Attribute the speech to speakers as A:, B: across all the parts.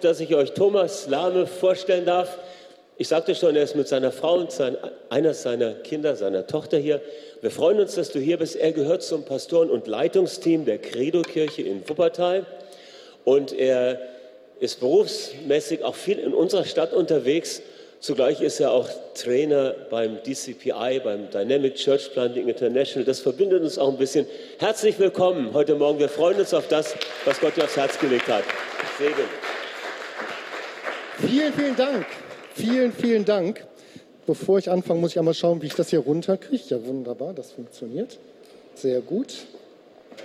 A: dass ich euch Thomas Lahme vorstellen darf. Ich sagte schon, er ist mit seiner Frau und sein, einer seiner Kinder, seiner Tochter hier. Wir freuen uns, dass du hier bist. Er gehört zum Pastoren- und Leitungsteam der Credo-Kirche in Wuppertal. Und er ist berufsmäßig auch viel in unserer Stadt unterwegs. Zugleich ist er auch Trainer beim DCPI, beim Dynamic Church Planting International. Das verbindet uns auch ein bisschen. Herzlich willkommen heute Morgen. Wir freuen uns auf das, was Gott dir aufs Herz gelegt hat. Segen.
B: Vielen, vielen Dank. Vielen, vielen Dank. Bevor ich anfange, muss ich einmal schauen, wie ich das hier runterkriege. Ja, wunderbar, das funktioniert. Sehr gut.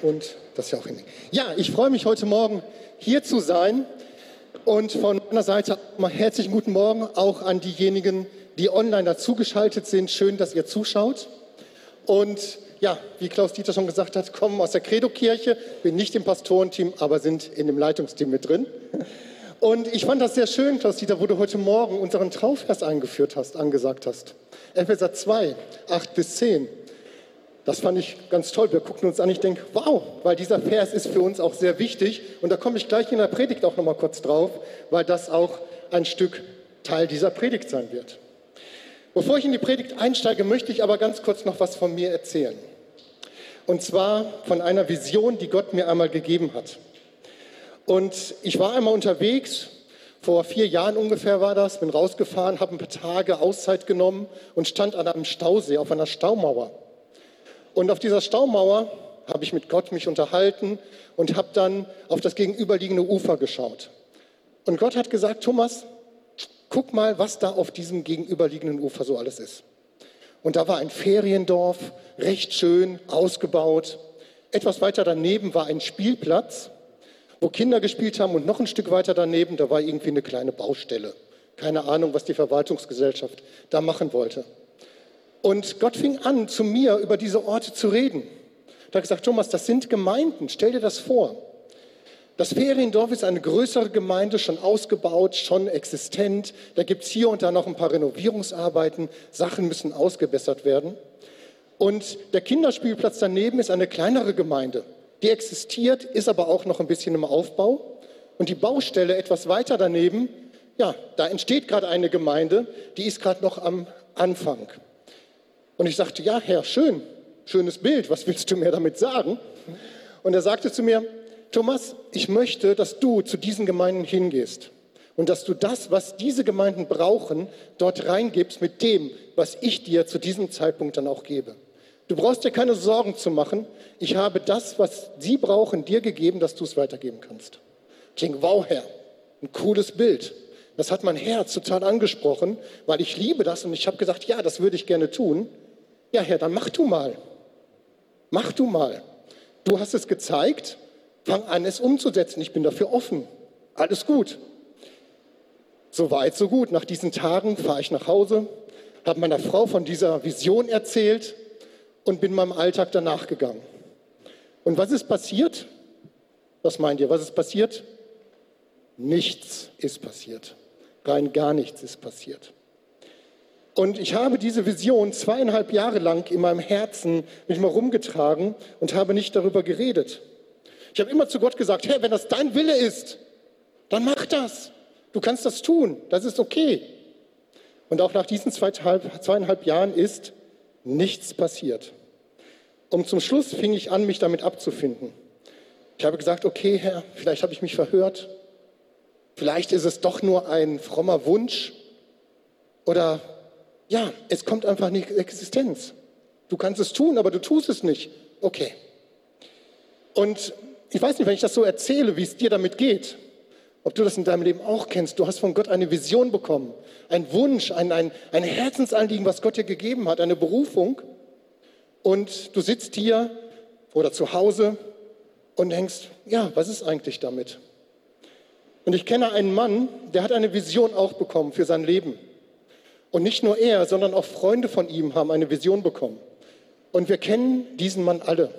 B: Und das ist ja auch in. Ja, ich freue mich heute Morgen hier zu sein. Und von meiner Seite mal herzlichen guten Morgen auch an diejenigen, die online dazugeschaltet sind. Schön, dass ihr zuschaut. Und ja, wie Klaus Dieter schon gesagt hat, kommen aus der Credo-Kirche, bin nicht im Pastorenteam, aber sind in dem Leitungsteam mit drin. Und ich fand das sehr schön, Klaus-Dieter, wo du heute Morgen unseren Trauvers eingeführt hast, angesagt hast. Epheser 2, 8 bis 10. Das fand ich ganz toll. Wir gucken uns an, ich denke, wow, weil dieser Vers ist für uns auch sehr wichtig. Und da komme ich gleich in der Predigt auch nochmal kurz drauf, weil das auch ein Stück Teil dieser Predigt sein wird. Bevor ich in die Predigt einsteige, möchte ich aber ganz kurz noch was von mir erzählen. Und zwar von einer Vision, die Gott mir einmal gegeben hat. Und ich war einmal unterwegs, vor vier Jahren ungefähr war das, bin rausgefahren, habe ein paar Tage Auszeit genommen und stand an einem Stausee, auf einer Staumauer. Und auf dieser Staumauer habe ich mit Gott mich unterhalten und habe dann auf das gegenüberliegende Ufer geschaut. Und Gott hat gesagt, Thomas, guck mal, was da auf diesem gegenüberliegenden Ufer so alles ist. Und da war ein Feriendorf, recht schön ausgebaut. Etwas weiter daneben war ein Spielplatz wo Kinder gespielt haben und noch ein Stück weiter daneben, da war irgendwie eine kleine Baustelle. Keine Ahnung, was die Verwaltungsgesellschaft da machen wollte. Und Gott fing an, zu mir über diese Orte zu reden. Da hat gesagt, Thomas, das sind Gemeinden, stell dir das vor. Das Feriendorf ist eine größere Gemeinde, schon ausgebaut, schon existent. Da gibt es hier und da noch ein paar Renovierungsarbeiten. Sachen müssen ausgebessert werden. Und der Kinderspielplatz daneben ist eine kleinere Gemeinde die existiert, ist aber auch noch ein bisschen im Aufbau. Und die Baustelle etwas weiter daneben, ja, da entsteht gerade eine Gemeinde, die ist gerade noch am Anfang. Und ich sagte, ja, Herr, schön, schönes Bild, was willst du mir damit sagen? Und er sagte zu mir, Thomas, ich möchte, dass du zu diesen Gemeinden hingehst und dass du das, was diese Gemeinden brauchen, dort reingibst mit dem, was ich dir zu diesem Zeitpunkt dann auch gebe. Du brauchst dir keine Sorgen zu machen. Ich habe das, was sie brauchen, dir gegeben, dass du es weitergeben kannst. Ich denke, wow, Herr, ein cooles Bild. Das hat mein Herz total angesprochen, weil ich liebe das und ich habe gesagt, ja, das würde ich gerne tun. Ja, Herr, dann mach du mal. Mach du mal. Du hast es gezeigt, fang an, es umzusetzen. Ich bin dafür offen. Alles gut. So weit, so gut. Nach diesen Tagen fahre ich nach Hause, habe meiner Frau von dieser Vision erzählt und bin meinem Alltag danach gegangen. Und was ist passiert? Was meint ihr? Was ist passiert? Nichts ist passiert. Rein gar nichts ist passiert. Und ich habe diese Vision zweieinhalb Jahre lang in meinem Herzen mich mal rumgetragen und habe nicht darüber geredet. Ich habe immer zu Gott gesagt, Herr, wenn das dein Wille ist, dann mach das. Du kannst das tun. Das ist okay. Und auch nach diesen zweieinhalb, zweieinhalb Jahren ist nichts passiert. Und zum Schluss fing ich an, mich damit abzufinden. Ich habe gesagt, okay, Herr, vielleicht habe ich mich verhört. Vielleicht ist es doch nur ein frommer Wunsch. Oder ja, es kommt einfach nicht Existenz. Du kannst es tun, aber du tust es nicht. Okay. Und ich weiß nicht, wenn ich das so erzähle, wie es dir damit geht, ob du das in deinem Leben auch kennst. Du hast von Gott eine Vision bekommen, ein Wunsch, ein, ein, ein Herzensanliegen, was Gott dir gegeben hat, eine Berufung und du sitzt hier oder zu Hause und denkst, ja, was ist eigentlich damit? Und ich kenne einen Mann, der hat eine Vision auch bekommen für sein Leben. Und nicht nur er, sondern auch Freunde von ihm haben eine Vision bekommen. Und wir kennen diesen Mann alle.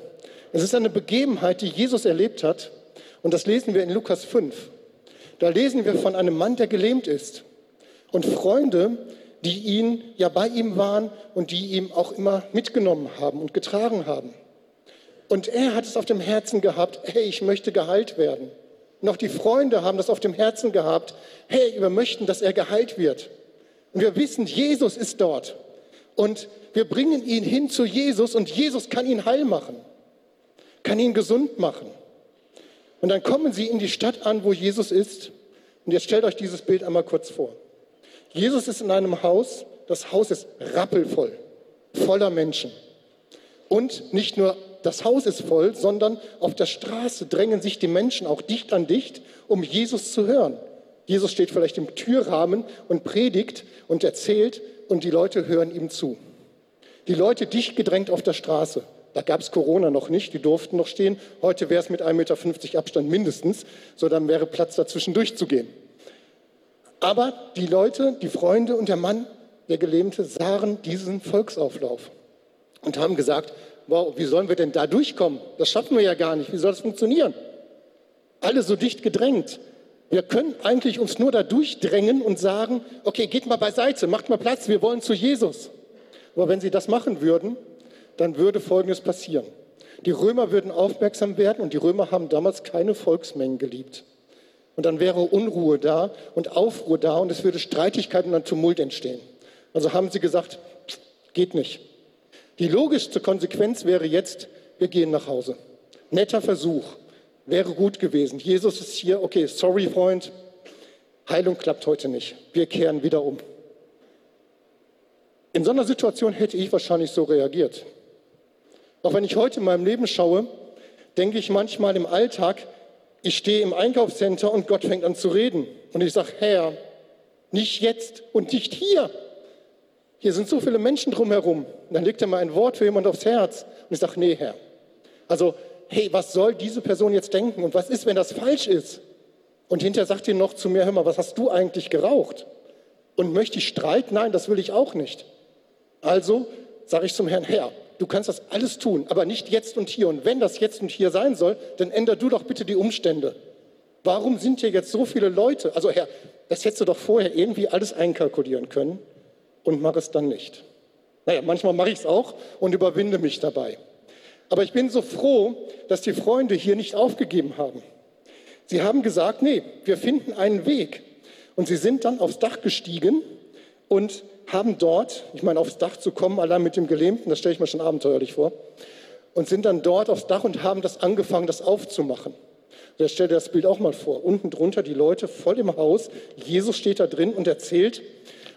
B: Es ist eine Begebenheit, die Jesus erlebt hat. Und das lesen wir in Lukas 5. Da lesen wir von einem Mann, der gelähmt ist. Und Freunde, die ihn ja bei ihm waren und die ihm auch immer mitgenommen haben und getragen haben. Und er hat es auf dem Herzen gehabt, hey, ich möchte geheilt werden. noch die Freunde haben das auf dem Herzen gehabt. Hey, wir möchten, dass er geheilt wird. Und wir wissen, Jesus ist dort. Und wir bringen ihn hin zu Jesus und Jesus kann ihn heil machen, kann ihn gesund machen. Und dann kommen sie in die Stadt an, wo Jesus ist. Und jetzt stellt euch dieses Bild einmal kurz vor. Jesus ist in einem Haus, das Haus ist rappelvoll, voller Menschen. Und nicht nur das Haus ist voll, sondern auf der Straße drängen sich die Menschen auch dicht an dicht, um Jesus zu hören. Jesus steht vielleicht im Türrahmen und predigt und erzählt und die Leute hören ihm zu. Die Leute dicht gedrängt auf der Straße. Da gab es Corona noch nicht, die durften noch stehen. Heute wäre es mit 1,50 Meter Abstand mindestens, so dann wäre Platz dazwischen durchzugehen. Aber die Leute, die Freunde und der Mann, der Gelähmte, sahen diesen Volksauflauf und haben gesagt, wow, wie sollen wir denn da durchkommen? Das schaffen wir ja gar nicht. Wie soll das funktionieren? Alle so dicht gedrängt. Wir können eigentlich uns nur da durchdrängen und sagen, okay, geht mal beiseite, macht mal Platz, wir wollen zu Jesus. Aber wenn sie das machen würden, dann würde Folgendes passieren. Die Römer würden aufmerksam werden und die Römer haben damals keine Volksmengen geliebt. Und dann wäre Unruhe da und Aufruhr da und es würde Streitigkeiten und Tumult entstehen. Also haben sie gesagt, geht nicht. Die logischste Konsequenz wäre jetzt, wir gehen nach Hause. Netter Versuch, wäre gut gewesen. Jesus ist hier, okay, sorry Freund, Heilung klappt heute nicht. Wir kehren wieder um. In so einer Situation hätte ich wahrscheinlich so reagiert. Auch wenn ich heute in meinem Leben schaue, denke ich manchmal im Alltag, ich stehe im Einkaufscenter und Gott fängt an zu reden. Und ich sage, Herr, nicht jetzt und nicht hier. Hier sind so viele Menschen drumherum. Und dann legt er mal ein Wort für jemand aufs Herz. Und ich sage, nee, Herr. Also, hey, was soll diese Person jetzt denken? Und was ist, wenn das falsch ist? Und hinterher sagt ihr noch zu mir, hör mal, was hast du eigentlich geraucht? Und möchte ich Streit? Nein, das will ich auch nicht. Also sage ich zum Herrn, Herr, du kannst das alles tun, aber nicht jetzt und hier. Und wenn das jetzt und hier sein soll, dann änder du doch bitte die Umstände. Warum sind hier jetzt so viele Leute? Also Herr, das hättest du doch vorher irgendwie alles einkalkulieren können und mach es dann nicht. Naja, manchmal mache ich es auch und überwinde mich dabei. Aber ich bin so froh, dass die Freunde hier nicht aufgegeben haben. Sie haben gesagt, nee, wir finden einen Weg. Und sie sind dann aufs Dach gestiegen und haben dort, ich meine, aufs Dach zu kommen, allein mit dem Gelähmten, das stelle ich mir schon abenteuerlich vor, und sind dann dort aufs Dach und haben das angefangen, das aufzumachen. Und stell dir das Bild auch mal vor. Unten drunter die Leute voll im Haus. Jesus steht da drin und erzählt.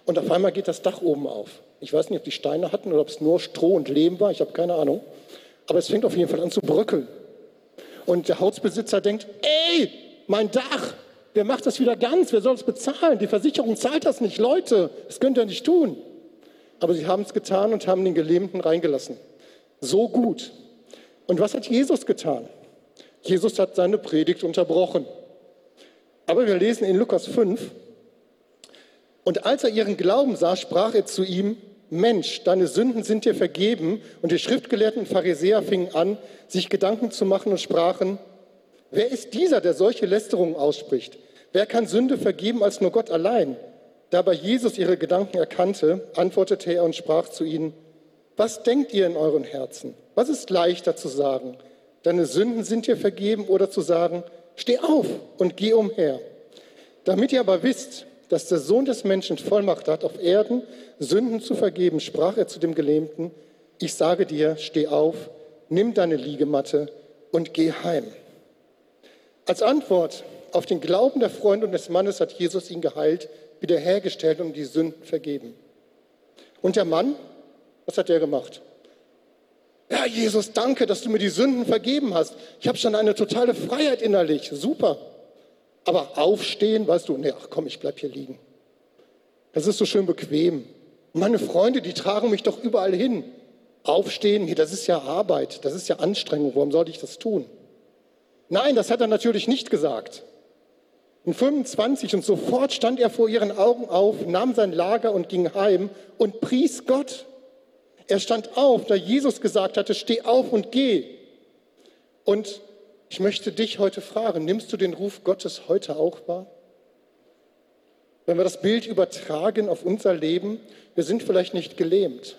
B: Und auf einmal geht das Dach oben auf. Ich weiß nicht, ob die Steine hatten oder ob es nur Stroh und Lehm war. Ich habe keine Ahnung. Aber es fängt auf jeden Fall an zu bröckeln. Und der Hausbesitzer denkt, ey, mein Dach, Wer macht das wieder ganz? Wer soll es bezahlen? Die Versicherung zahlt das nicht. Leute, das könnt ihr nicht tun. Aber sie haben es getan und haben den Gelähmten reingelassen. So gut. Und was hat Jesus getan? Jesus hat seine Predigt unterbrochen. Aber wir lesen in Lukas 5, und als er ihren Glauben sah, sprach er zu ihm, Mensch, deine Sünden sind dir vergeben. Und die Schriftgelehrten und Pharisäer fingen an, sich Gedanken zu machen und sprachen, wer ist dieser, der solche Lästerungen ausspricht? Wer kann Sünde vergeben als nur Gott allein? Da aber Jesus ihre Gedanken erkannte, antwortete er und sprach zu ihnen, was denkt ihr in euren Herzen? Was ist leichter zu sagen? Deine Sünden sind dir vergeben oder zu sagen, steh auf und geh umher. Damit ihr aber wisst, dass der Sohn des Menschen Vollmacht hat, auf Erden Sünden zu vergeben, sprach er zu dem Gelähmten, ich sage dir, steh auf, nimm deine Liegematte und geh heim. Als Antwort auf den Glauben der Freunde und des Mannes hat Jesus ihn geheilt, wiederhergestellt und die Sünden vergeben. Und der Mann, was hat er gemacht? Ja, Jesus, danke, dass du mir die Sünden vergeben hast. Ich habe schon eine totale Freiheit innerlich. Super. Aber aufstehen, weißt du, nee, ach komm, ich bleib hier liegen. Das ist so schön bequem. Meine Freunde, die tragen mich doch überall hin. Aufstehen, nee, das ist ja Arbeit, das ist ja Anstrengung. Warum sollte ich das tun? Nein, das hat er natürlich nicht gesagt. In 25 und sofort stand er vor ihren Augen auf, nahm sein Lager und ging heim und pries Gott. Er stand auf, da Jesus gesagt hatte, steh auf und geh. Und ich möchte dich heute fragen, nimmst du den Ruf Gottes heute auch wahr? Wenn wir das Bild übertragen auf unser Leben, wir sind vielleicht nicht gelähmt,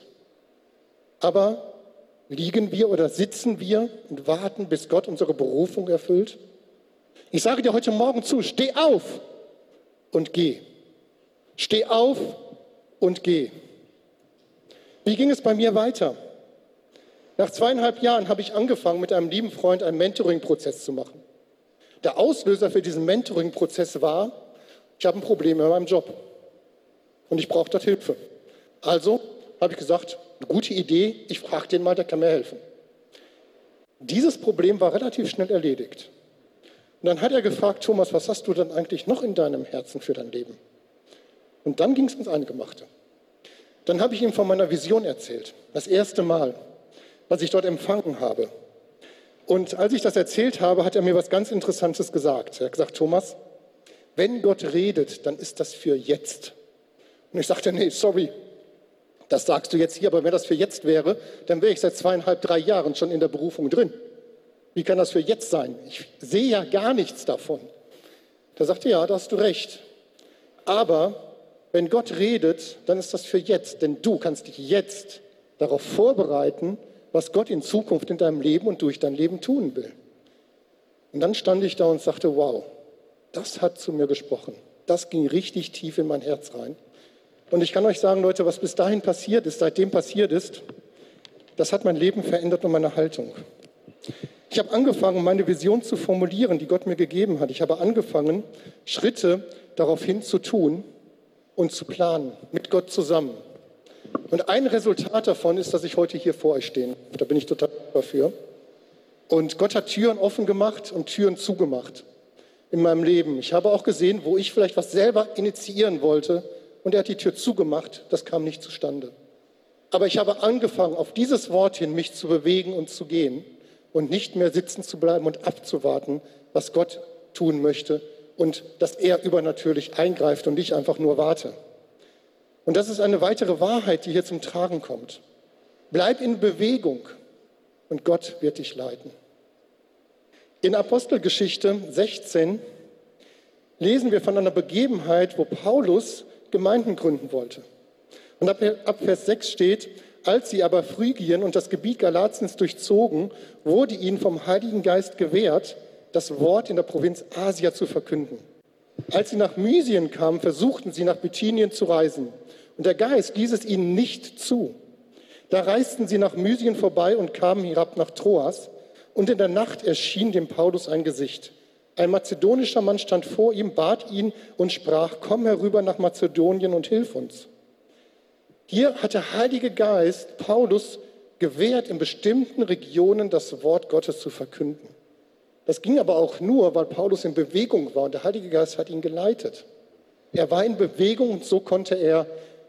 B: aber liegen wir oder sitzen wir und warten, bis Gott unsere Berufung erfüllt? Ich sage dir heute Morgen zu, steh auf und geh. Steh auf und geh. Wie ging es bei mir weiter? Nach zweieinhalb Jahren habe ich angefangen, mit einem lieben Freund einen Mentoring-Prozess zu machen. Der Auslöser für diesen Mentoring-Prozess war, ich habe ein Problem in meinem Job und ich brauche dort Hilfe. Also habe ich gesagt, gute Idee, ich frage den mal, der kann mir helfen. Dieses Problem war relativ schnell erledigt. Und dann hat er gefragt, Thomas, was hast du denn eigentlich noch in deinem Herzen für dein Leben? Und dann ging es ins Eingemachte. Dann habe ich ihm von meiner Vision erzählt. Das erste Mal, was ich dort empfangen habe. Und als ich das erzählt habe, hat er mir was ganz Interessantes gesagt. Er hat gesagt, Thomas, wenn Gott redet, dann ist das für jetzt. Und ich sagte, nee, sorry, das sagst du jetzt hier, aber wenn das für jetzt wäre, dann wäre ich seit zweieinhalb, drei Jahren schon in der Berufung drin. Wie kann das für jetzt sein? Ich sehe ja gar nichts davon. Da sagte, ja, da hast du recht. Aber wenn Gott redet, dann ist das für jetzt, denn du kannst dich jetzt darauf vorbereiten, was Gott in Zukunft in deinem Leben und durch dein Leben tun will. Und dann stand ich da und sagte, wow, das hat zu mir gesprochen. Das ging richtig tief in mein Herz rein. Und ich kann euch sagen, Leute, was bis dahin passiert ist, seitdem passiert ist, das hat mein Leben verändert und meine Haltung. Ich habe angefangen, meine Vision zu formulieren, die Gott mir gegeben hat. Ich habe angefangen, Schritte darauf hin zu tun und zu planen, mit Gott zusammen. Und ein Resultat davon ist, dass ich heute hier vor euch stehe. Da bin ich total dafür. Und Gott hat Türen offen gemacht und Türen zugemacht in meinem Leben. Ich habe auch gesehen, wo ich vielleicht was selber initiieren wollte und er hat die Tür zugemacht. Das kam nicht zustande. Aber ich habe angefangen, auf dieses Wort hin mich zu bewegen und zu gehen und nicht mehr sitzen zu bleiben und abzuwarten, was Gott tun möchte und dass er übernatürlich eingreift und ich einfach nur warte. Und das ist eine weitere Wahrheit, die hier zum Tragen kommt. Bleib in Bewegung und Gott wird dich leiten. In Apostelgeschichte 16 lesen wir von einer Begebenheit, wo Paulus Gemeinden gründen wollte. Und ab, Vers 6 steht, als sie aber Phrygien und das Gebiet Galatiens durchzogen, wurde ihnen vom Heiligen Geist gewährt, das Wort in der Provinz Asia zu verkünden. Als sie nach Mysien kamen, versuchten sie nach Bithynien zu reisen. Und der Geist ließ es ihnen nicht zu. Da reisten sie nach Mysien vorbei und kamen herab nach Troas. Und in der Nacht erschien dem Paulus ein Gesicht. Ein mazedonischer Mann stand vor ihm, bat ihn und sprach, komm herüber nach Mazedonien und hilf uns. Hier hat der Heilige Geist Paulus gewährt, in bestimmten Regionen das Wort Gottes zu verkünden. Das ging aber auch nur, weil Paulus in Bewegung war und der Heilige Geist hat ihn geleitet. Er war in Bewegung und so konnte er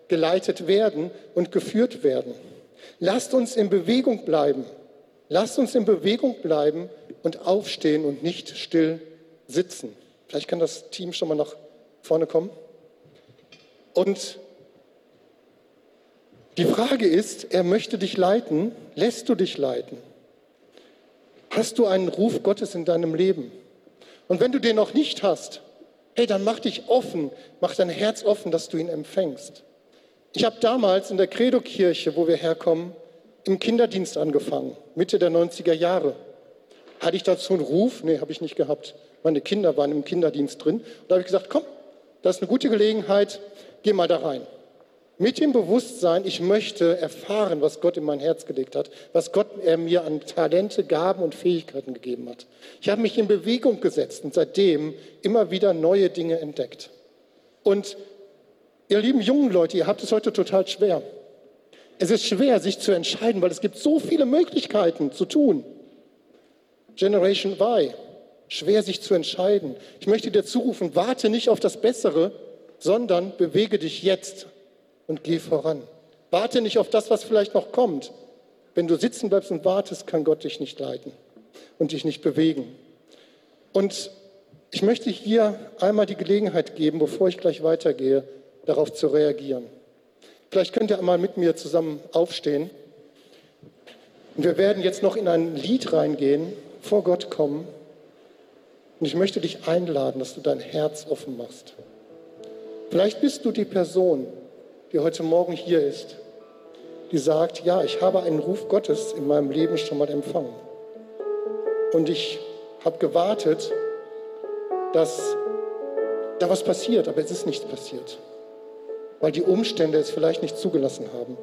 B: geleitet werden und geführt werden. Lasst uns in Bewegung bleiben. Lasst uns in Bewegung bleiben und aufstehen und nicht still sitzen. Vielleicht kann das Team schon mal nach vorne kommen. Und die Frage ist, er möchte dich leiten. Lässt du dich leiten? Hast du einen Ruf Gottes in deinem Leben? Und wenn du den noch nicht hast, hey, dann mach dich offen, mach dein Herz offen, dass du ihn empfängst. Ich habe damals in der Credo-Kirche, wo wir herkommen, im Kinderdienst angefangen, Mitte der 90er Jahre. Hatte ich dazu einen Ruf? Nee, habe ich nicht gehabt. Meine Kinder waren im Kinderdienst drin. Und da habe ich gesagt, komm, das ist eine gute Gelegenheit, geh mal da rein. Mit dem Bewusstsein, ich möchte erfahren, was Gott in mein Herz gelegt hat, was Gott er mir an Talente, Gaben und Fähigkeiten gegeben hat. Ich habe mich in Bewegung gesetzt und seitdem immer wieder neue Dinge entdeckt. Und ihr lieben jungen Leute, ihr habt es heute total schwer. Es ist schwer, sich zu entscheiden, weil es gibt so viele Möglichkeiten zu tun. Generation Y, schwer sich zu entscheiden. Ich möchte dir zurufen, warte nicht auf das Bessere, sondern bewege dich jetzt und geh voran. Warte nicht auf das, was vielleicht noch kommt. Wenn du sitzen bleibst und wartest, kann Gott dich nicht leiten und dich nicht bewegen. Und ich möchte hier einmal die Gelegenheit geben, bevor ich gleich weitergehe, darauf zu reagieren. Vielleicht könnt ihr einmal mit mir zusammen aufstehen. Und wir werden jetzt noch in ein Lied reingehen, vor Gott kommen. Und ich möchte dich einladen, dass du dein Herz offen machst. Vielleicht bist du die Person, die heute Morgen hier ist, die sagt, ja, ich habe einen Ruf Gottes in meinem Leben schon mal empfangen. Und ich habe gewartet, dass da was passiert, aber es ist nichts passiert. Weil die Umstände es vielleicht nicht zugelassen haben.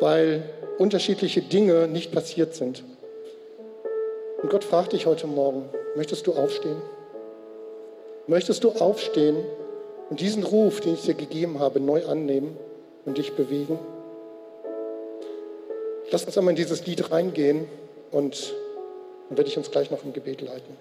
B: Weil unterschiedliche Dinge nicht passiert sind. Und Gott fragt dich heute Morgen, möchtest du aufstehen? Möchtest du aufstehen und diesen Ruf, den ich dir gegeben habe, neu annehmen und dich bewegen? Lass uns einmal in dieses Lied reingehen und dann werde ich uns gleich noch im Gebet leiten.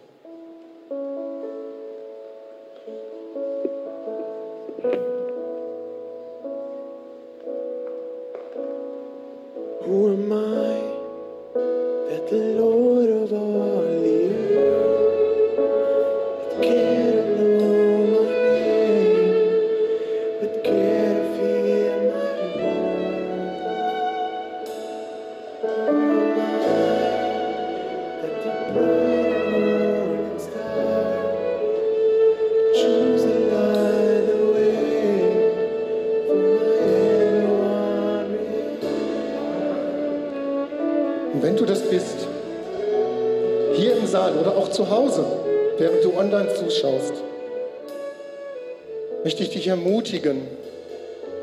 B: Dich ermutigen,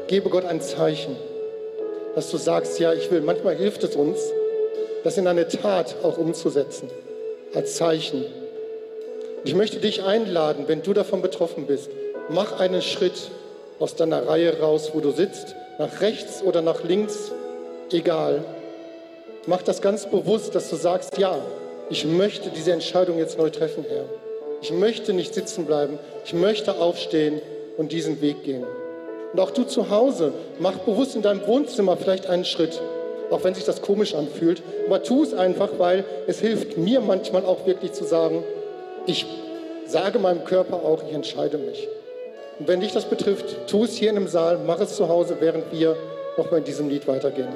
B: gebe Gott ein Zeichen, dass du sagst, ja, ich will. Manchmal hilft es uns, das in eine Tat auch umzusetzen, als Zeichen. Ich möchte dich einladen, wenn du davon betroffen bist, mach einen Schritt aus deiner Reihe raus, wo du sitzt, nach rechts oder nach links, egal. Mach das ganz bewusst, dass du sagst, ja, ich möchte diese Entscheidung jetzt neu treffen, Herr. Ich möchte nicht sitzen bleiben. Ich möchte aufstehen und diesen Weg gehen. Und auch du zu Hause, mach bewusst in deinem Wohnzimmer vielleicht einen Schritt, auch wenn sich das komisch anfühlt. Aber tu es einfach, weil es hilft mir manchmal auch wirklich zu sagen, ich sage meinem Körper auch, ich entscheide mich. Und wenn dich das betrifft, tu es hier in dem Saal, mach es zu Hause, während wir nochmal in diesem Lied weitergehen.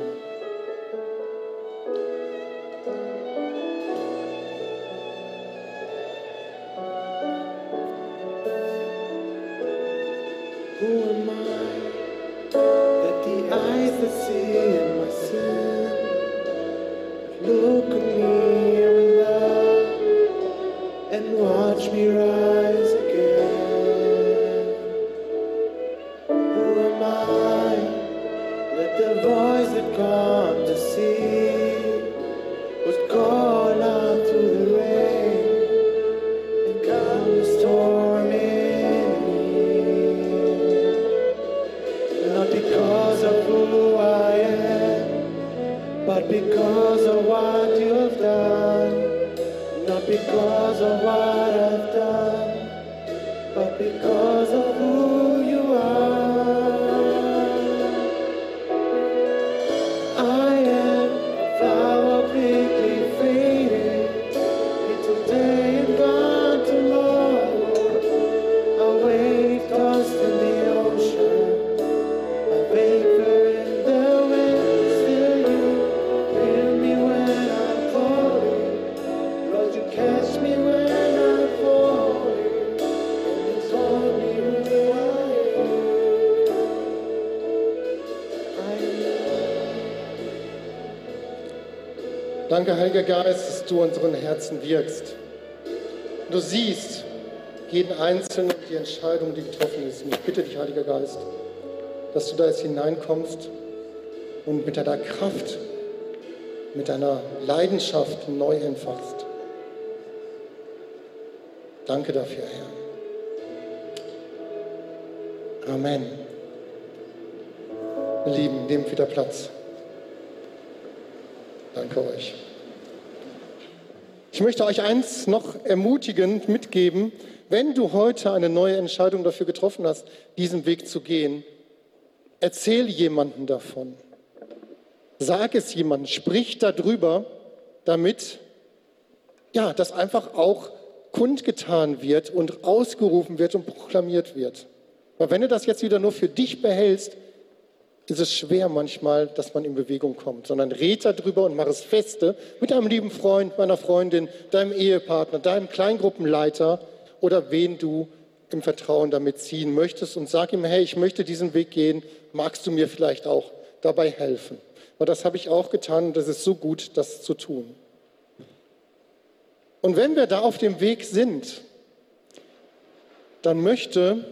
C: But because of what you have done. Not because of what I've done,
B: unseren Herzen wirkst. Du siehst jeden Einzelnen die Entscheidung, die getroffen ist. Und ich bitte dich, Heiliger Geist, dass du da jetzt hineinkommst und mit deiner Kraft, mit deiner Leidenschaft neu entfachst. Danke dafür, Herr. Amen. Lieben, nehmt wieder Platz. Danke euch. Ich möchte euch eins noch ermutigend mitgeben, wenn du heute eine neue Entscheidung dafür getroffen hast, diesen Weg zu gehen, erzähl jemanden davon. Sag es jemandem, sprich darüber, damit ja, das einfach auch kundgetan wird und ausgerufen wird und proklamiert wird. Weil wenn du das jetzt wieder nur für dich behältst, ist es schwer manchmal, dass man in Bewegung kommt, sondern red darüber und mach es feste mit deinem lieben Freund, meiner Freundin, deinem Ehepartner, deinem Kleingruppenleiter oder wen du im Vertrauen damit ziehen möchtest und sag ihm, hey, ich möchte diesen Weg gehen, magst du mir vielleicht auch dabei helfen? Und das habe ich auch getan und das ist so gut, das zu tun. Und wenn wir da auf dem Weg sind, dann möchte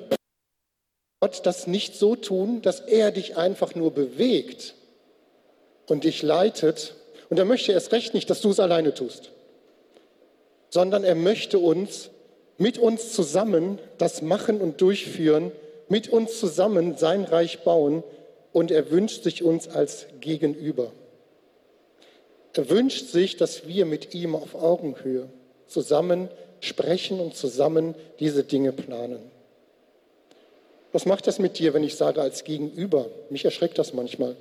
B: Gott das nicht so tun, dass er dich einfach nur bewegt und dich leitet. Und er möchte erst recht nicht, dass du es alleine tust, sondern er möchte uns mit uns zusammen das machen und durchführen, mit uns zusammen sein Reich bauen und er wünscht sich uns als Gegenüber. Er wünscht sich, dass wir mit ihm auf Augenhöhe zusammen sprechen und zusammen diese Dinge planen. Was macht das mit dir, wenn ich sage als Gegenüber? Mich erschreckt das manchmal.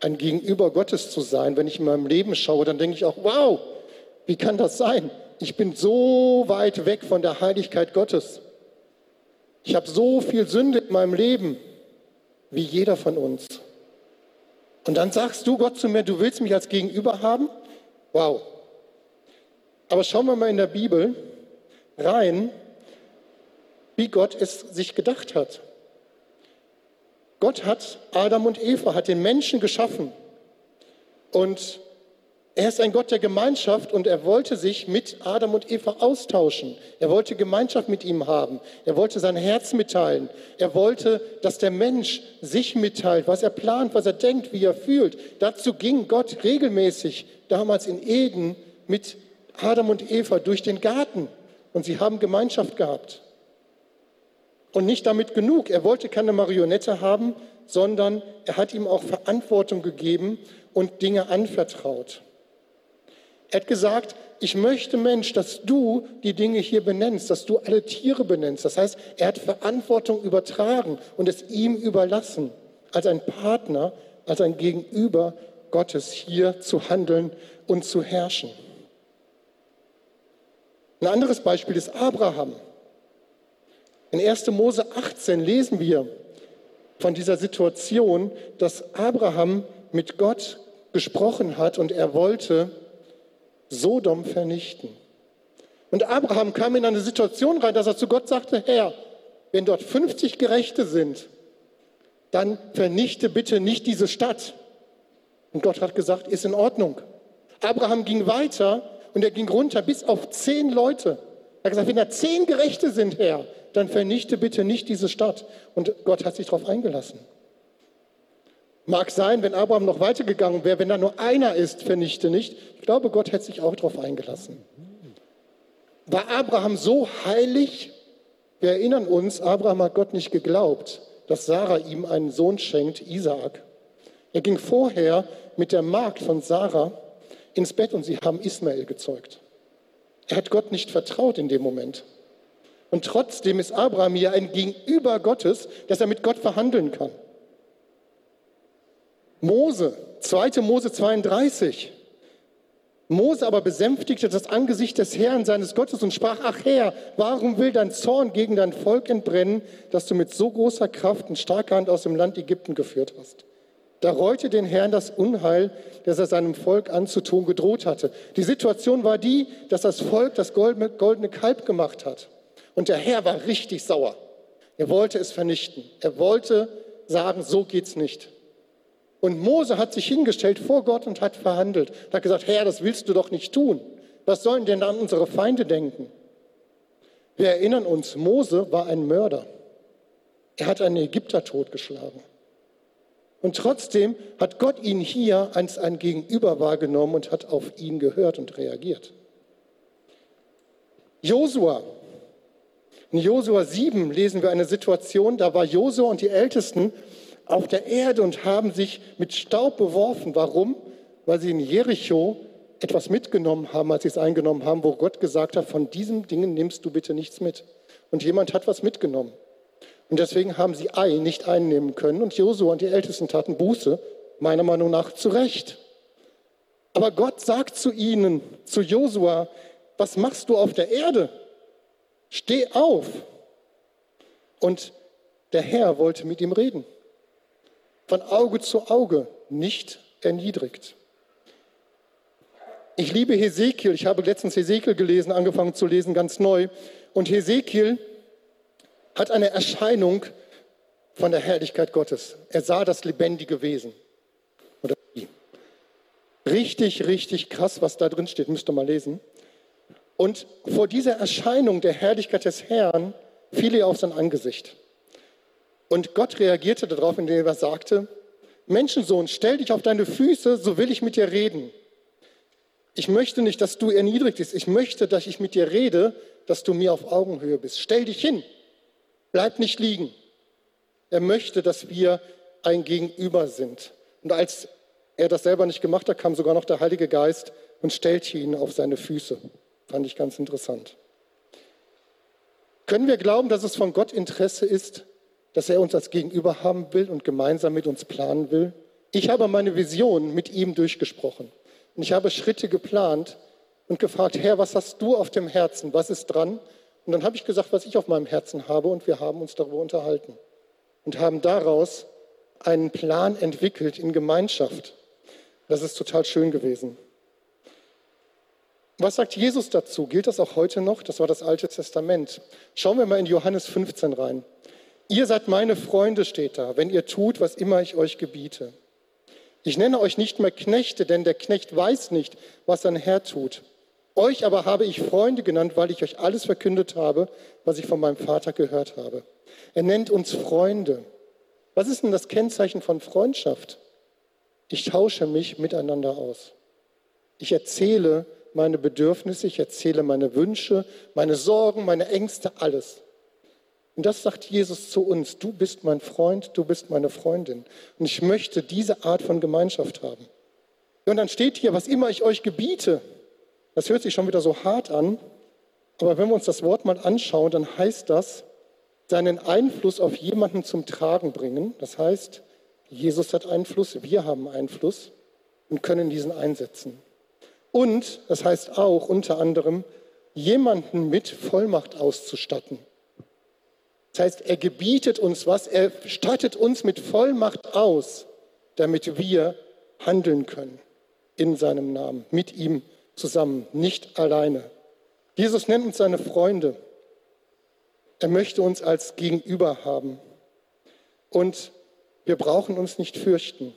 B: Ein Gegenüber Gottes zu sein, wenn ich in meinem Leben schaue, dann denke ich auch, wow, wie kann das sein? Ich bin so weit weg von der Heiligkeit Gottes. Ich habe so viel Sünde in meinem Leben, wie jeder von uns. Und dann sagst du Gott zu mir, du willst mich als Gegenüber haben? Wow. Aber schauen wir mal in der Bibel rein, wie Gott es sich gedacht hat. Gott hat Adam und Eva, hat den Menschen geschaffen. Und er ist ein Gott der Gemeinschaft und er wollte sich mit Adam und Eva austauschen. Er wollte Gemeinschaft mit ihm haben. Er wollte sein Herz mitteilen. Er wollte, dass der Mensch sich mitteilt, was er plant, was er denkt, wie er fühlt. Dazu ging Gott regelmäßig damals in Eden mit Adam und Eva durch den Garten und sie haben Gemeinschaft gehabt. Und nicht damit genug. Er wollte keine Marionette haben, sondern er hat ihm auch Verantwortung gegeben und Dinge anvertraut. Er hat gesagt, ich möchte Mensch, dass du die Dinge hier benennst, dass du alle Tiere benennst. Das heißt, er hat Verantwortung übertragen und es ihm überlassen, als ein Partner, als ein Gegenüber Gottes hier zu handeln und zu herrschen. Ein anderes Beispiel ist Abraham. In 1. Mose 18 lesen wir von dieser Situation, dass Abraham mit Gott gesprochen hat und er wollte Sodom vernichten. Und Abraham kam in eine Situation rein, dass er zu Gott sagte, Herr, wenn dort 50 Gerechte sind, dann vernichte bitte nicht diese Stadt. Und Gott hat gesagt, ist in Ordnung. Abraham ging weiter und er ging runter bis auf zehn Leute. Er hat gesagt, wenn da zehn Gerechte sind, Herr, dann vernichte bitte nicht diese Stadt. Und Gott hat sich darauf eingelassen. Mag sein, wenn Abraham noch weitergegangen wäre, wenn da nur einer ist, vernichte nicht. Ich glaube, Gott hätte sich auch darauf eingelassen. War Abraham so heilig? Wir erinnern uns, Abraham hat Gott nicht geglaubt, dass Sarah ihm einen Sohn schenkt, Isaak. Er ging vorher mit der Magd von Sarah ins Bett und sie haben Ismael gezeugt. Er hat Gott nicht vertraut in dem Moment. Und trotzdem ist Abraham hier ein Gegenüber Gottes, dass er mit Gott verhandeln kann. Mose, 2. Mose 32. Mose aber besänftigte das Angesicht des Herrn seines Gottes und sprach, ach Herr, warum will dein Zorn gegen dein Volk entbrennen, dass du mit so großer Kraft und starker Hand aus dem Land Ägypten geführt hast? Da reute den Herrn das Unheil, das er seinem Volk anzutun gedroht hatte. Die Situation war die, dass das Volk das goldene, goldene Kalb gemacht hat. Und der Herr war richtig sauer. Er wollte es vernichten. Er wollte sagen, so geht's nicht. Und Mose hat sich hingestellt vor Gott und hat verhandelt. Er hat gesagt, Herr, das willst du doch nicht tun. Was sollen denn dann unsere Feinde denken? Wir erinnern uns, Mose war ein Mörder. Er hat einen Ägypter totgeschlagen. Und trotzdem hat Gott ihn hier als ein Gegenüber wahrgenommen und hat auf ihn gehört und reagiert. Josua. In Josua 7 lesen wir eine Situation, da war Josua und die Ältesten auf der Erde und haben sich mit Staub beworfen. Warum? Weil sie in Jericho etwas mitgenommen haben, als sie es eingenommen haben, wo Gott gesagt hat, von diesen Dingen nimmst du bitte nichts mit. Und jemand hat was mitgenommen. Und deswegen haben sie Ei nicht einnehmen können. Und Josua und die Ältesten taten Buße, meiner Meinung nach zu Recht. Aber Gott sagt zu ihnen, zu Josua, was machst du auf der Erde? Steh auf. Und der Herr wollte mit ihm reden von Auge zu Auge, nicht erniedrigt. Ich liebe Hesekiel. Ich habe letztens Hesekiel gelesen, angefangen zu lesen, ganz neu. Und Hesekiel hat eine Erscheinung von der Herrlichkeit Gottes. Er sah das lebendige Wesen. Oder wie? Richtig, richtig krass, was da drin steht. Müsst ihr mal lesen. Und vor dieser Erscheinung der Herrlichkeit des Herrn fiel ihr auf sein Angesicht. Und Gott reagierte darauf, indem er sagte, Menschensohn, stell dich auf deine Füße, so will ich mit dir reden. Ich möchte nicht, dass du erniedrigt bist. Ich möchte, dass ich mit dir rede, dass du mir auf Augenhöhe bist. Stell dich hin. Bleib nicht liegen. Er möchte, dass wir ein Gegenüber sind. Und als er das selber nicht gemacht hat, kam sogar noch der Heilige Geist und stellte ihn auf seine Füße. Fand ich ganz interessant. Können wir glauben, dass es von Gott Interesse ist, dass er uns als Gegenüber haben will und gemeinsam mit uns planen will? Ich habe meine Vision mit ihm durchgesprochen. Und ich habe Schritte geplant und gefragt, Herr, was hast du auf dem Herzen? Was ist dran? Und dann habe ich gesagt, was ich auf meinem Herzen habe und wir haben uns darüber unterhalten und haben daraus einen Plan entwickelt in Gemeinschaft. Das ist total schön gewesen. Was sagt Jesus dazu? Gilt das auch heute noch? Das war das Alte Testament. Schauen wir mal in Johannes 15 rein. Ihr seid meine Freunde, steht da, wenn ihr tut, was immer ich euch gebiete. Ich nenne euch nicht mehr Knechte, denn der Knecht weiß nicht, was sein Herr tut. Euch aber habe ich Freunde genannt, weil ich euch alles verkündet habe, was ich von meinem Vater gehört habe. Er nennt uns Freunde. Was ist denn das Kennzeichen von Freundschaft? Ich tausche mich miteinander aus. Ich erzähle meine Bedürfnisse, ich erzähle meine Wünsche, meine Sorgen, meine Ängste, alles. Und das sagt Jesus zu uns. Du bist mein Freund, du bist meine Freundin. Und ich möchte diese Art von Gemeinschaft haben. Und dann steht hier, was immer ich euch gebiete. Das hört sich schon wieder so hart an. Aber wenn wir uns das Wort mal anschauen, dann heißt das, seinen Einfluss auf jemanden zum Tragen bringen. Das heißt, Jesus hat Einfluss, wir haben Einfluss und können diesen einsetzen. Und das heißt auch unter anderem, jemanden mit Vollmacht auszustatten. Das heißt, er gebietet uns was, er stattet uns mit Vollmacht aus, damit wir handeln können in seinem Namen, mit ihm zusammen, nicht alleine. Jesus nennt uns seine Freunde. Er möchte uns als Gegenüber haben. Und wir brauchen uns nicht fürchten.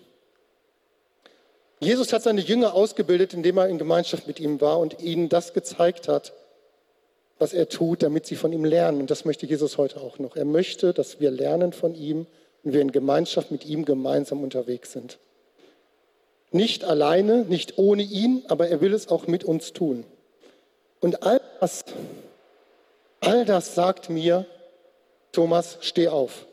B: Jesus hat seine Jünger ausgebildet, indem er in Gemeinschaft mit ihm war und ihnen das gezeigt hat, was er tut, damit sie von ihm lernen. Und das möchte Jesus heute auch noch. Er möchte, dass wir lernen von ihm und wir in Gemeinschaft mit ihm gemeinsam unterwegs sind. Nicht alleine, nicht ohne ihn, aber er will es auch mit uns tun. Und all das, all das sagt mir, Thomas, steh auf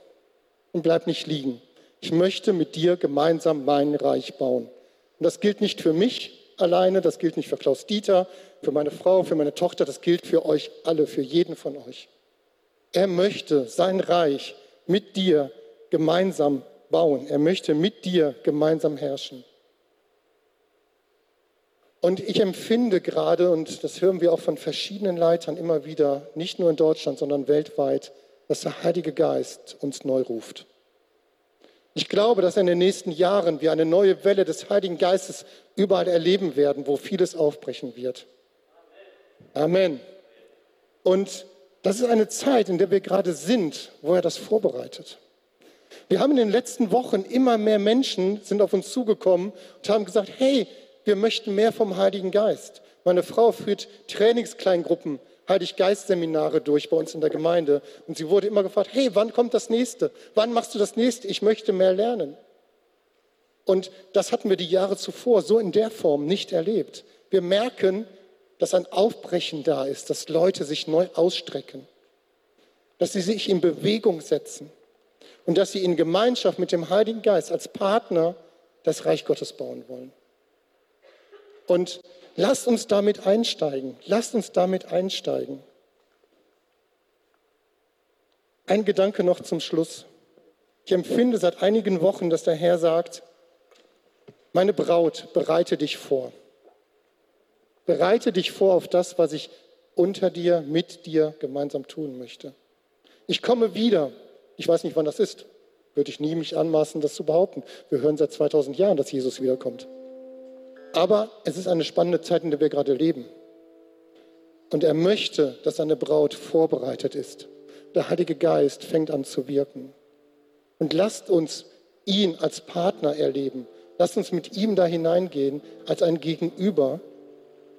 B: und bleib nicht liegen. Ich möchte mit dir gemeinsam mein Reich bauen. Und das gilt nicht für mich alleine, das gilt nicht für Klaus Dieter, für meine Frau, für meine Tochter, das gilt für euch alle, für jeden von euch. Er möchte sein Reich mit dir gemeinsam bauen. Er möchte mit dir gemeinsam herrschen. Und ich empfinde gerade, und das hören wir auch von verschiedenen Leitern immer wieder, nicht nur in Deutschland, sondern weltweit, dass der Heilige Geist uns neu ruft. Ich glaube, dass in den nächsten Jahren wir eine neue Welle des Heiligen Geistes überall erleben werden, wo vieles aufbrechen wird. Amen. Und das ist eine Zeit, in der wir gerade sind, wo er das vorbereitet. Wir haben in den letzten Wochen immer mehr Menschen sind auf uns zugekommen und haben gesagt, hey, wir möchten mehr vom Heiligen Geist. Meine Frau führt Trainingskleingruppen Heilig-Geist-Seminare durch bei uns in der Gemeinde. Und sie wurde immer gefragt, hey, wann kommt das nächste? Wann machst du das nächste? Ich möchte mehr lernen. Und das hatten wir die Jahre zuvor so in der Form nicht erlebt. Wir merken, dass ein Aufbrechen da ist, dass Leute sich neu ausstrecken, dass sie sich in Bewegung setzen und dass sie in Gemeinschaft mit dem Heiligen Geist als Partner das Reich Gottes bauen wollen. Und Lasst uns damit einsteigen. Lasst uns damit einsteigen. Ein Gedanke noch zum Schluss. Ich empfinde seit einigen Wochen, dass der Herr sagt, meine Braut, bereite dich vor. Bereite dich vor auf das, was ich unter dir, mit dir gemeinsam tun möchte. Ich komme wieder. Ich weiß nicht, wann das ist. Würde ich nie mich anmaßen, das zu behaupten. Wir hören seit 2000 Jahren, dass Jesus wiederkommt. Aber es ist eine spannende Zeit, in der wir gerade leben. Und er möchte, dass seine Braut vorbereitet ist. Der Heilige Geist fängt an zu wirken. Und lasst uns ihn als Partner erleben. Lasst uns mit ihm da hineingehen als ein Gegenüber,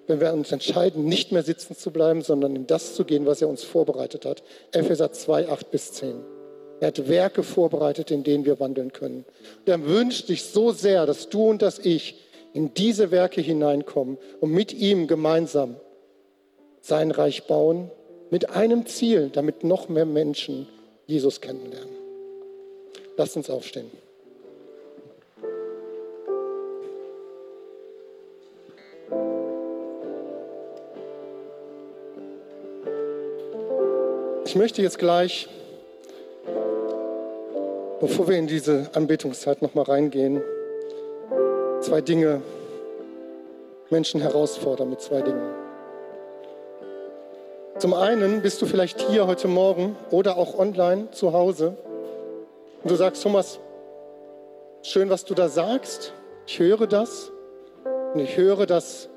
B: wenn wir uns entscheiden, nicht mehr sitzen zu bleiben, sondern in das zu gehen, was er uns vorbereitet hat. Epheser 2, 8 bis 10. Er hat Werke vorbereitet, in denen wir wandeln können. Und er wünscht sich so sehr, dass du und dass ich in diese Werke hineinkommen und mit ihm gemeinsam sein Reich bauen, mit einem Ziel, damit noch mehr Menschen Jesus kennenlernen. Lasst uns aufstehen. Ich möchte jetzt gleich, bevor wir in diese Anbetungszeit nochmal reingehen, zwei Dinge Menschen herausfordern mit zwei Dingen. Zum einen bist du vielleicht hier heute Morgen oder auch online zu Hause und du sagst, Thomas, schön, was du da sagst. Ich höre das und ich höre, dass,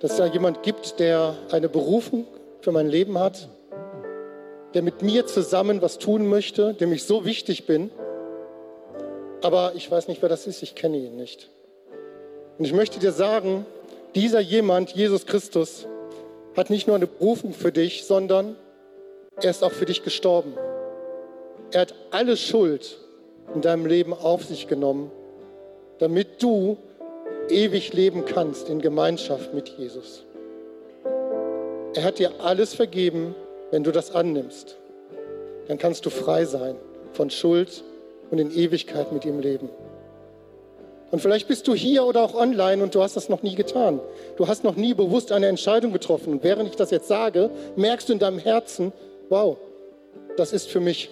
B: dass da jemand gibt, der eine Berufung für mein Leben hat der mit mir zusammen was tun möchte, dem ich so wichtig bin. Aber ich weiß nicht, wer das ist, ich kenne ihn nicht. Und ich möchte dir sagen, dieser jemand, Jesus Christus, hat nicht nur eine Berufung für dich, sondern er ist auch für dich gestorben. Er hat alle Schuld in deinem Leben auf sich genommen, damit du ewig leben kannst in Gemeinschaft mit Jesus. Er hat dir alles vergeben, wenn du das annimmst, dann kannst du frei sein von Schuld und in Ewigkeit mit ihm leben. Und vielleicht bist du hier oder auch online und du hast das noch nie getan. Du hast noch nie bewusst eine Entscheidung getroffen. Und während ich das jetzt sage, merkst du in deinem Herzen, wow, das ist für mich.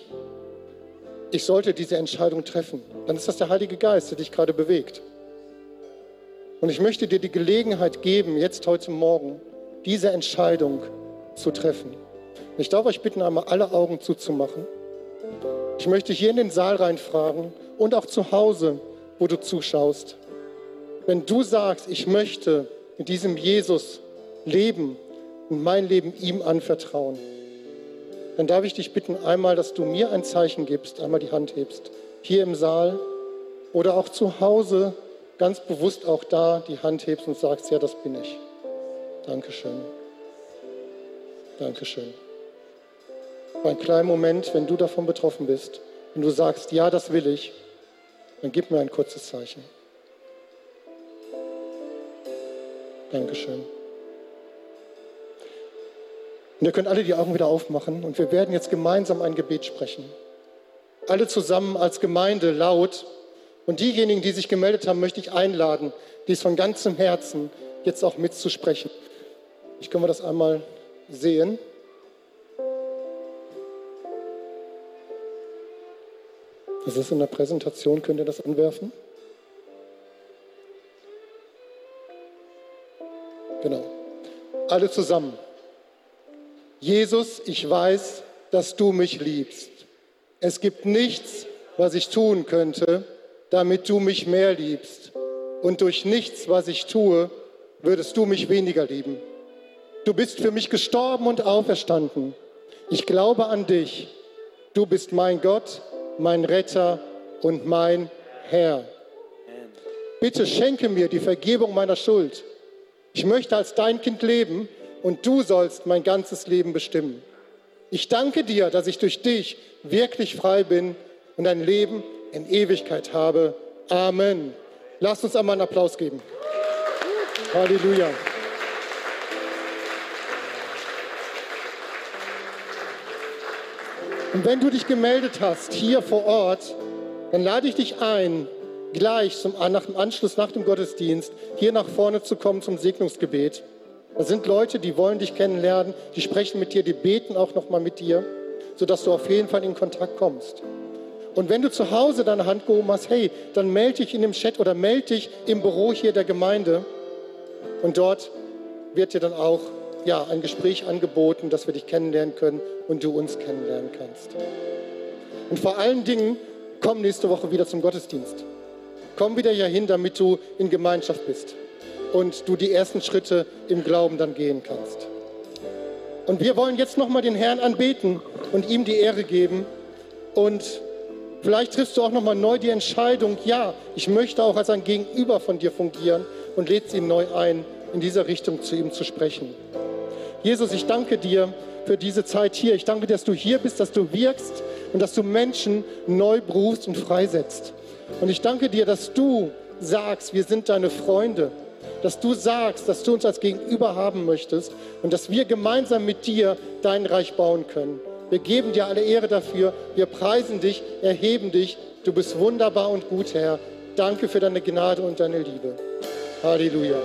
B: Ich sollte diese Entscheidung treffen. Dann ist das der Heilige Geist, der dich gerade bewegt. Und ich möchte dir die Gelegenheit geben, jetzt heute Morgen diese Entscheidung zu treffen. Ich darf euch bitten, einmal alle Augen zuzumachen. Ich möchte hier in den Saal reinfragen und auch zu Hause, wo du zuschaust. Wenn du sagst, ich möchte mit diesem Jesus leben und mein Leben ihm anvertrauen, dann darf ich dich bitten, einmal, dass du mir ein Zeichen gibst, einmal die Hand hebst, hier im Saal oder auch zu Hause, ganz bewusst auch da die Hand hebst und sagst, ja, das bin ich. Dankeschön. Dankeschön für einen kleinen Moment, wenn du davon betroffen bist, wenn du sagst, ja, das will ich, dann gib mir ein kurzes Zeichen. Dankeschön. Und ihr könnt alle die Augen wieder aufmachen und wir werden jetzt gemeinsam ein Gebet sprechen. Alle zusammen als Gemeinde laut. Und diejenigen, die sich gemeldet haben, möchte ich einladen, dies von ganzem Herzen jetzt auch mitzusprechen. Ich können wir das einmal sehen. Das ist in der Präsentation, könnt ihr das anwerfen? Genau. Alle zusammen. Jesus, ich weiß, dass du mich liebst. Es gibt nichts, was ich tun könnte, damit du mich mehr liebst. Und durch nichts, was ich tue, würdest du mich weniger lieben. Du bist für mich gestorben und auferstanden. Ich glaube an dich. Du bist mein Gott, mein Retter und mein Herr. Bitte schenke mir die Vergebung meiner Schuld. Ich möchte als dein Kind leben und du sollst mein ganzes Leben bestimmen. Ich danke dir, dass ich durch dich wirklich frei bin und ein Leben in Ewigkeit habe. Amen. Lasst uns einmal einen Applaus geben. Halleluja. Und wenn du dich gemeldet hast hier vor Ort, dann lade ich dich ein, gleich zum, nach dem Anschluss, nach dem Gottesdienst, hier nach vorne zu kommen zum Segnungsgebet. Da sind Leute, die wollen dich kennenlernen, die sprechen mit dir, die beten auch nochmal mit dir, sodass du auf jeden Fall in Kontakt kommst. Und wenn du zu Hause deine Hand gehoben hast, hey, dann melde dich in dem Chat oder melde dich im Büro hier der Gemeinde. Und dort wird dir dann auch ja, ein Gespräch angeboten, dass wir dich kennenlernen können und du uns kennenlernen kannst. Und vor allen Dingen, komm nächste Woche wieder zum Gottesdienst. Komm wieder hier hin, damit du in Gemeinschaft bist und du die ersten Schritte im Glauben dann gehen kannst. Und wir wollen jetzt nochmal den Herrn anbeten und ihm die Ehre geben. Und vielleicht triffst du auch nochmal neu die Entscheidung, ja, ich möchte auch als ein Gegenüber von dir fungieren und lädst ihn neu ein, in dieser Richtung zu ihm zu sprechen. Jesus, ich danke dir für diese Zeit hier. Ich danke dir, dass du hier bist, dass du wirkst und dass du Menschen neu berufst und freisetzt. Und ich danke dir, dass du sagst, wir sind deine Freunde. Dass du sagst, dass du uns als Gegenüber haben möchtest und dass wir gemeinsam mit dir dein Reich bauen können. Wir geben dir alle Ehre dafür. Wir preisen dich, erheben dich. Du bist wunderbar und gut, Herr. Danke für deine Gnade und deine Liebe. Halleluja.